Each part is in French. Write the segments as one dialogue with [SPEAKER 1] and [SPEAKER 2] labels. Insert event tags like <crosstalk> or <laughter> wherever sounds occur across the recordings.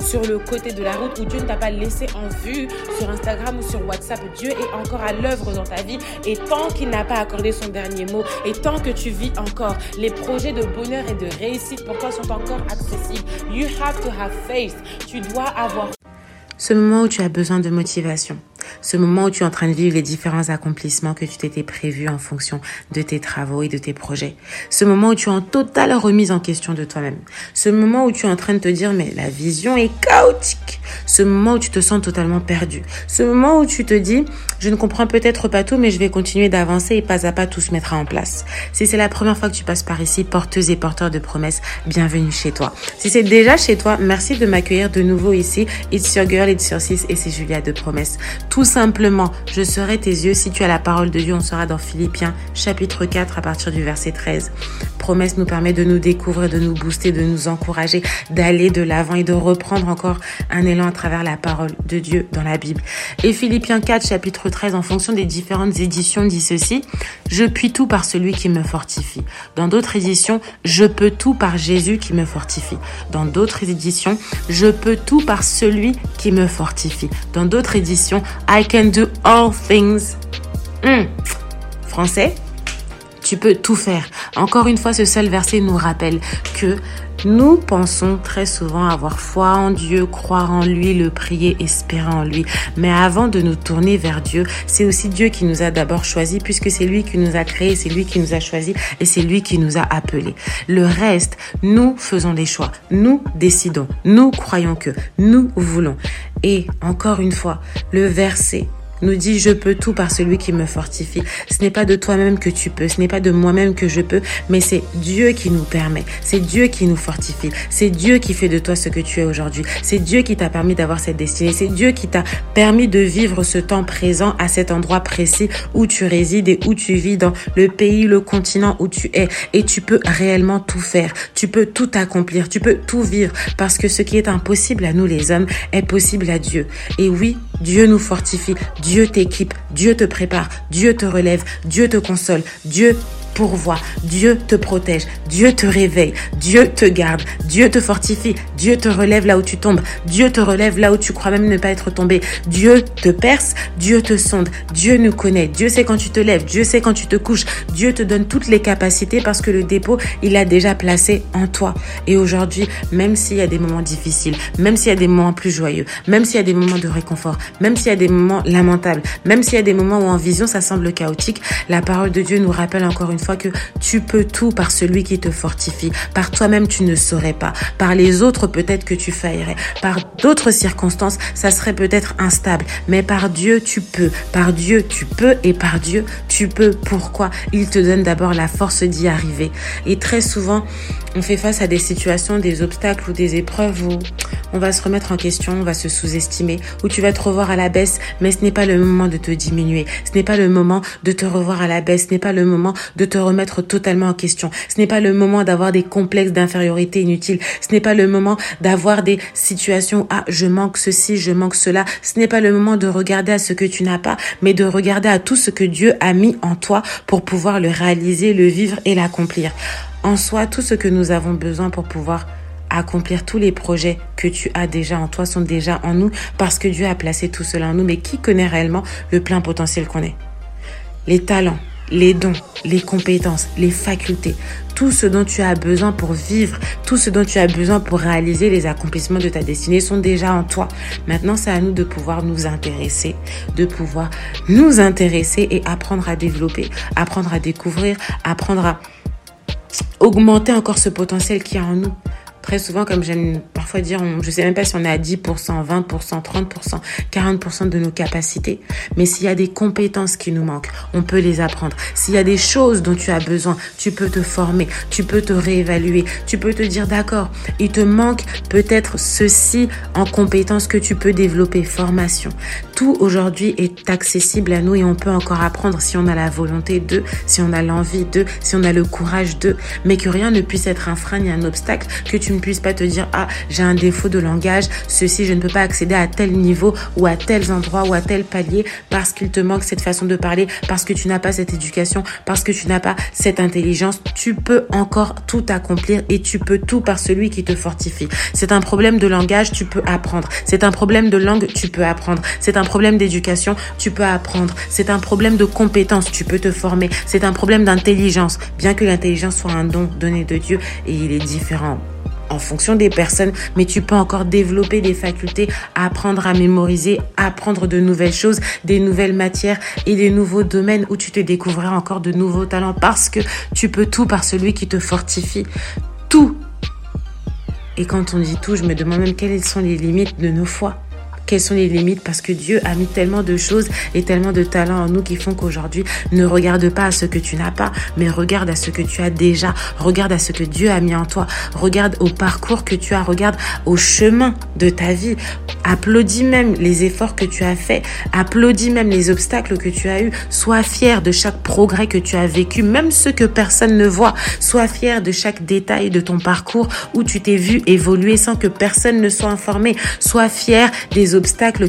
[SPEAKER 1] sur le côté de la route ou Dieu ne t'a pas laissé en vue sur Instagram ou sur WhatsApp. Dieu est encore à l'œuvre dans ta vie et tant qu'il n'a pas accordé son dernier mot et tant que tu vis encore, les projets de bonheur et de réussite pour toi sont encore accessibles. You have to have faith. Tu dois avoir
[SPEAKER 2] ce moment où tu as besoin de motivation, ce moment où tu es en train de vivre les différents accomplissements que tu t'étais prévu en fonction de tes travaux et de tes projets. Ce moment où tu es en totale remise en question de toi-même. Ce moment où tu es en train de te dire mais la vision est chaotique. Ce moment où tu te sens totalement perdu. Ce moment où tu te dis je ne comprends peut-être pas tout mais je vais continuer d'avancer et pas à pas tout se mettra en place. Si c'est la première fois que tu passes par ici, porteuse et porteur de promesses, bienvenue chez toi. Si c'est déjà chez toi, merci de m'accueillir de nouveau ici. It's your girl, it's your sis et c'est Julia de promesses. Simplement, je serai tes yeux si tu as la parole de Dieu. On sera dans Philippiens chapitre 4 à partir du verset 13. Promesse nous permet de nous découvrir, de nous booster, de nous encourager, d'aller de l'avant et de reprendre encore un élan à travers la parole de Dieu dans la Bible. Et Philippiens 4 chapitre 13 en fonction des différentes éditions dit ceci. Je puis tout par celui qui me fortifie. Dans d'autres éditions, je peux tout par Jésus qui me fortifie. Dans d'autres éditions, je peux tout par celui qui me fortifie. Dans d'autres éditions, I can do all things. Hmm. Français, tu peux tout faire. Encore une fois, ce seul verset nous rappelle que nous pensons très souvent avoir foi en Dieu, croire en lui, le prier, espérer en lui. Mais avant de nous tourner vers Dieu, c'est aussi Dieu qui nous a d'abord choisis puisque c'est lui qui nous a créés, c'est lui qui nous a choisis et c'est lui qui nous a appelés. Le reste, nous faisons des choix. Nous décidons. Nous croyons que. Nous voulons. Et encore une fois, le verset nous dit je peux tout par celui qui me fortifie. Ce n'est pas de toi-même que tu peux, ce n'est pas de moi-même que je peux, mais c'est Dieu qui nous permet, c'est Dieu qui nous fortifie, c'est Dieu qui fait de toi ce que tu es aujourd'hui, c'est Dieu qui t'a permis d'avoir cette destinée, c'est Dieu qui t'a permis de vivre ce temps présent à cet endroit précis où tu résides et où tu vis dans le pays, le continent où tu es. Et tu peux réellement tout faire, tu peux tout accomplir, tu peux tout vivre. Parce que ce qui est impossible à nous les hommes est possible à Dieu. Et oui, Dieu nous fortifie, Dieu t'équipe, Dieu te prépare, Dieu te relève, Dieu te console, Dieu pourvoit, Dieu te protège, Dieu te réveille, Dieu te garde, Dieu te fortifie, Dieu te relève là où tu tombes, Dieu te relève là où tu crois même ne pas être tombé, Dieu te perce, Dieu te sonde, Dieu nous connaît, Dieu sait quand tu te lèves, Dieu sait quand tu te couches, Dieu te donne toutes les capacités parce que le dépôt, il a déjà placé en toi. Et aujourd'hui, même s'il y a des moments difficiles, même s'il y a des moments plus joyeux, même s'il y a des moments de réconfort, même s'il y a des moments lamentables, même s'il y a des moments où en vision ça semble chaotique, la parole de Dieu nous rappelle encore une fois que tu peux tout par celui qui te fortifie. Par toi-même, tu ne saurais pas. Par les autres, peut-être que tu faillerais. Par d'autres circonstances, ça serait peut-être instable. Mais par Dieu, tu peux. Par Dieu, tu peux. Et par Dieu, tu peux. Pourquoi? Il te donne d'abord la force d'y arriver. Et très souvent, on fait face à des situations, des obstacles ou des épreuves où on va se remettre en question, on va se sous-estimer, où tu vas te revoir à la baisse, mais ce n'est pas le moment de te diminuer. Ce n'est pas le moment de te revoir à la baisse. Ce n'est pas le moment de te remettre totalement en question. Ce n'est pas le moment d'avoir des complexes d'infériorité inutiles. Ce n'est pas le moment d'avoir des situations, ah, je manque ceci, je manque cela. Ce n'est pas le moment de regarder à ce que tu n'as pas, mais de regarder à tout ce que Dieu a mis en toi pour pouvoir le réaliser, le vivre et l'accomplir. En soi, tout ce que nous avons besoin pour pouvoir accomplir tous les projets que tu as déjà en toi sont déjà en nous parce que Dieu a placé tout cela en nous. Mais qui connaît réellement le plein potentiel qu'on est? Les talents, les dons, les compétences, les facultés, tout ce dont tu as besoin pour vivre, tout ce dont tu as besoin pour réaliser les accomplissements de ta destinée sont déjà en toi. Maintenant, c'est à nous de pouvoir nous intéresser, de pouvoir nous intéresser et apprendre à développer, apprendre à découvrir, apprendre à augmenter encore ce potentiel qui est en nous. Très souvent, comme j'aime parfois dire, on, je sais même pas si on est à 10%, 20%, 30%, 40% de nos capacités. Mais s'il y a des compétences qui nous manquent, on peut les apprendre. S'il y a des choses dont tu as besoin, tu peux te former, tu peux te réévaluer, tu peux te dire d'accord, il te manque peut-être ceci en compétences que tu peux développer, formation. Tout aujourd'hui est accessible à nous et on peut encore apprendre si on a la volonté de, si on a l'envie de, si on a le courage de, mais que rien ne puisse être un frein ni un obstacle, que tu ne puisses pas te dire ah j'ai un défaut de langage, ceci je ne peux pas accéder à tel niveau ou à tels endroits ou à tel palier parce qu'il te manque cette façon de parler, parce que tu n'as pas cette éducation, parce que tu n'as pas cette intelligence, tu peux encore tout accomplir et tu peux tout par celui qui te fortifie. C'est un problème de langage, tu peux apprendre. C'est un problème de langue, tu peux apprendre. C'est un problème d'éducation, tu peux apprendre. C'est un problème de compétence, tu peux te former. C'est un problème d'intelligence, bien que l'intelligence soit un don donné de Dieu et il est différent en fonction des personnes, mais tu peux encore développer des facultés, apprendre à mémoriser, apprendre de nouvelles choses, des nouvelles matières et des nouveaux domaines où tu te découvriras encore de nouveaux talents parce que tu peux tout par celui qui te fortifie. Tout. Et quand on dit tout, je me demande même quelles sont les limites de nos foi quelles sont les limites parce que Dieu a mis tellement de choses et tellement de talents en nous qui font qu'aujourd'hui, ne regarde pas à ce que tu n'as pas, mais regarde à ce que tu as déjà. Regarde à ce que Dieu a mis en toi. Regarde au parcours que tu as. Regarde au chemin de ta vie. Applaudis même les efforts que tu as faits. Applaudis même les obstacles que tu as eus. Sois fier de chaque progrès que tu as vécu, même ceux que personne ne voit. Sois fier de chaque détail de ton parcours où tu t'es vu évoluer sans que personne ne soit informé. Sois fier des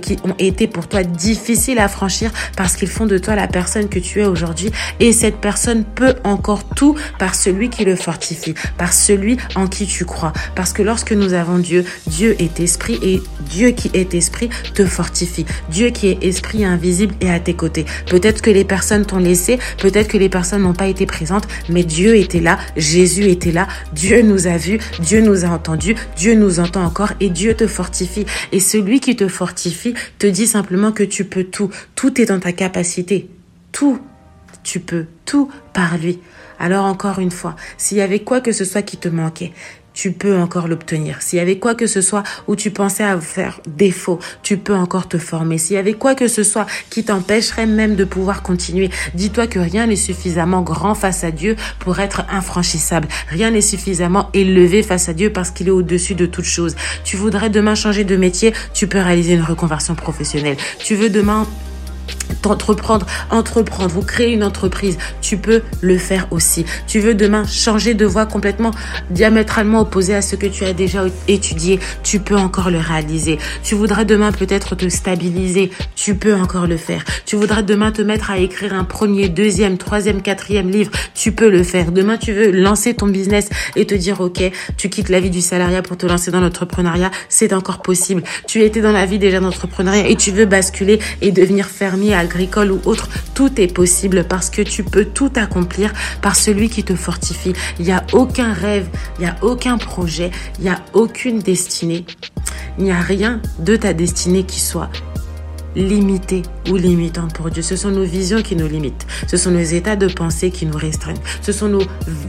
[SPEAKER 2] qui ont été pour toi difficiles à franchir parce qu'ils font de toi la personne que tu es aujourd'hui. Et cette personne peut encore tout par celui qui le fortifie, par celui en qui tu crois. Parce que lorsque nous avons Dieu, Dieu est esprit et Dieu qui est esprit te fortifie. Dieu qui est esprit invisible est à tes côtés. Peut-être que les personnes t'ont laissé, peut-être que les personnes n'ont pas été présentes, mais Dieu était là, Jésus était là, Dieu nous a vus, Dieu nous a entendus, Dieu nous entend encore et Dieu te fortifie. Et celui qui te fortifie te dit simplement que tu peux tout. Tout est dans ta capacité. Tout. Tu peux tout par lui. Alors encore une fois, s'il y avait quoi que ce soit qui te manquait, tu peux encore l'obtenir. S'il y avait quoi que ce soit où tu pensais à faire défaut, tu peux encore te former. S'il y avait quoi que ce soit qui t'empêcherait même de pouvoir continuer, dis-toi que rien n'est suffisamment grand face à Dieu pour être infranchissable. Rien n'est suffisamment élevé face à Dieu parce qu'il est au-dessus de toute chose. Tu voudrais demain changer de métier, tu peux réaliser une reconversion professionnelle. Tu veux demain t'entreprendre, entreprendre, vous créer une entreprise, tu peux le faire aussi. Tu veux demain changer de voie complètement diamétralement opposée à ce que tu as déjà étudié, tu peux encore le réaliser. Tu voudrais demain peut-être te stabiliser, tu peux encore le faire. Tu voudrais demain te mettre à écrire un premier, deuxième, troisième, quatrième livre, tu peux le faire. Demain tu veux lancer ton business et te dire ok, tu quittes la vie du salariat pour te lancer dans l'entrepreneuriat, c'est encore possible. Tu étais dans la vie déjà d'entrepreneuriat et tu veux basculer et devenir fermier agricole ou autre, tout est possible parce que tu peux tout accomplir par celui qui te fortifie. Il n'y a aucun rêve, il n'y a aucun projet, il n'y a aucune destinée. Il n'y a rien de ta destinée qui soit limité ou limitant pour Dieu. Ce sont nos visions qui nous limitent. Ce sont nos états de pensée qui nous restreignent. Ce sont nos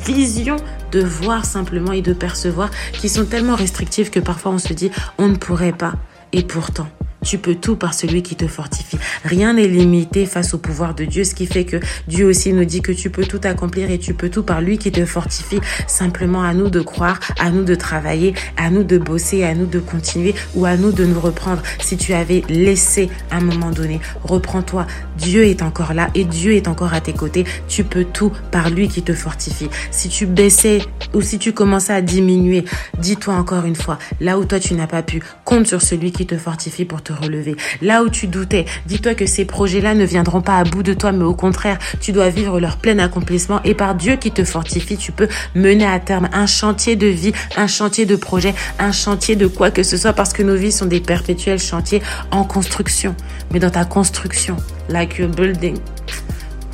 [SPEAKER 2] visions de voir simplement et de percevoir qui sont tellement restrictives que parfois on se dit on ne pourrait pas. Et pourtant, tu peux tout par celui qui te fortifie. Rien n'est limité face au pouvoir de Dieu, ce qui fait que Dieu aussi nous dit que tu peux tout accomplir et tu peux tout par lui qui te fortifie. Simplement à nous de croire, à nous de travailler, à nous de bosser, à nous de continuer ou à nous de nous reprendre. Si tu avais laissé à un moment donné, reprends-toi. Dieu est encore là et Dieu est encore à tes côtés. Tu peux tout par lui qui te fortifie. Si tu baissais ou si tu commençais à diminuer, dis-toi encore une fois, là où toi tu n'as pas pu, compte sur celui qui te fortifie pour te relever. Là où tu doutais, dis-toi que ces projets-là ne viendront pas à bout de toi, mais au contraire, tu dois vivre leur plein accomplissement et par Dieu qui te fortifie, tu peux mener à terme un chantier de vie, un chantier de projet, un chantier de quoi que ce soit parce que nos vies sont des perpétuels chantiers en construction. Mais dans ta construction, like your building,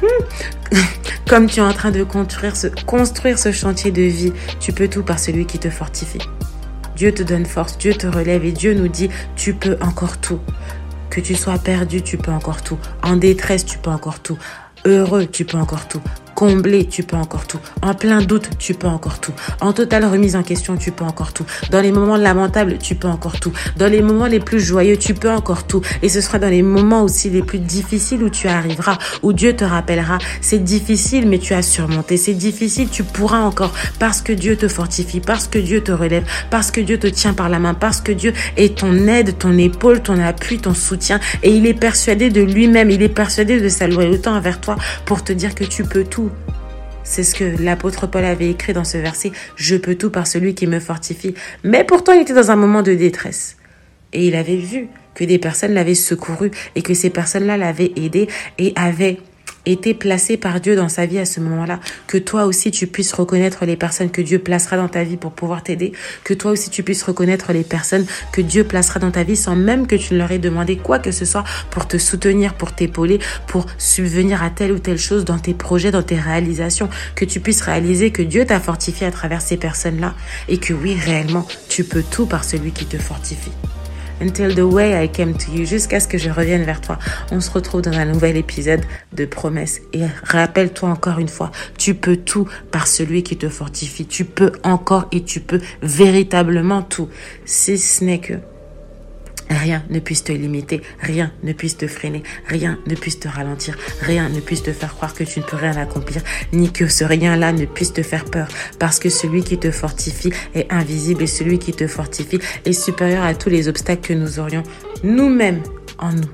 [SPEAKER 2] hmm, <laughs> comme tu es en train de construire construire ce chantier de vie, tu peux tout par celui qui te fortifie. Dieu te donne force, Dieu te relève et Dieu nous dit, tu peux encore tout. Que tu sois perdu, tu peux encore tout. En détresse, tu peux encore tout. Heureux, tu peux encore tout. Comblé, tu peux encore tout. En plein doute, tu peux encore tout. En totale remise en question, tu peux encore tout. Dans les moments lamentables, tu peux encore tout. Dans les moments les plus joyeux, tu peux encore tout. Et ce sera dans les moments aussi les plus difficiles où tu arriveras, où Dieu te rappellera. C'est difficile, mais tu as surmonté. C'est difficile, tu pourras encore parce que Dieu te fortifie, parce que Dieu te relève, parce que Dieu te tient par la main, parce que Dieu est ton aide, ton épaule, ton appui, ton soutien. Et il est persuadé de lui-même, il est persuadé de sa loyauté envers toi pour te dire que tu peux C'est ce que l'apôtre Paul avait écrit dans ce verset. Je peux tout par celui qui me fortifie. Mais pourtant, il était dans un moment de détresse. Et il avait vu que des personnes l'avaient secouru et que ces personnes-là l'avaient aidé et avaient été placé par Dieu dans sa vie à ce moment-là, que toi aussi tu puisses reconnaître les personnes que Dieu placera dans ta vie pour pouvoir t'aider, que toi aussi tu puisses reconnaître les personnes que Dieu placera dans ta vie sans même que tu ne leur aies demandé quoi que ce soit pour te soutenir, pour t'épauler, pour subvenir à telle ou telle chose dans tes projets, dans tes réalisations, que tu puisses réaliser que Dieu t'a fortifié à travers ces personnes-là. Et que oui, réellement, tu peux tout par celui qui te fortifie until the way I came to you, jusqu'à ce que je revienne vers toi. On se retrouve dans un nouvel épisode de promesses. Et rappelle-toi encore une fois, tu peux tout par celui qui te fortifie. Tu peux encore et tu peux véritablement tout. Si ce n'est que Rien ne puisse te limiter, rien ne puisse te freiner, rien ne puisse te ralentir, rien ne puisse te faire croire que tu ne peux rien accomplir, ni que ce rien-là ne puisse te faire peur, parce que celui qui te fortifie est invisible et celui qui te fortifie est supérieur à tous les obstacles que nous aurions nous-mêmes en nous.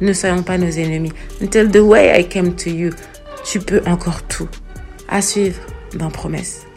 [SPEAKER 2] Ne soyons pas nos ennemis. Until the way I came to you, tu peux encore tout. À suivre dans Promesse.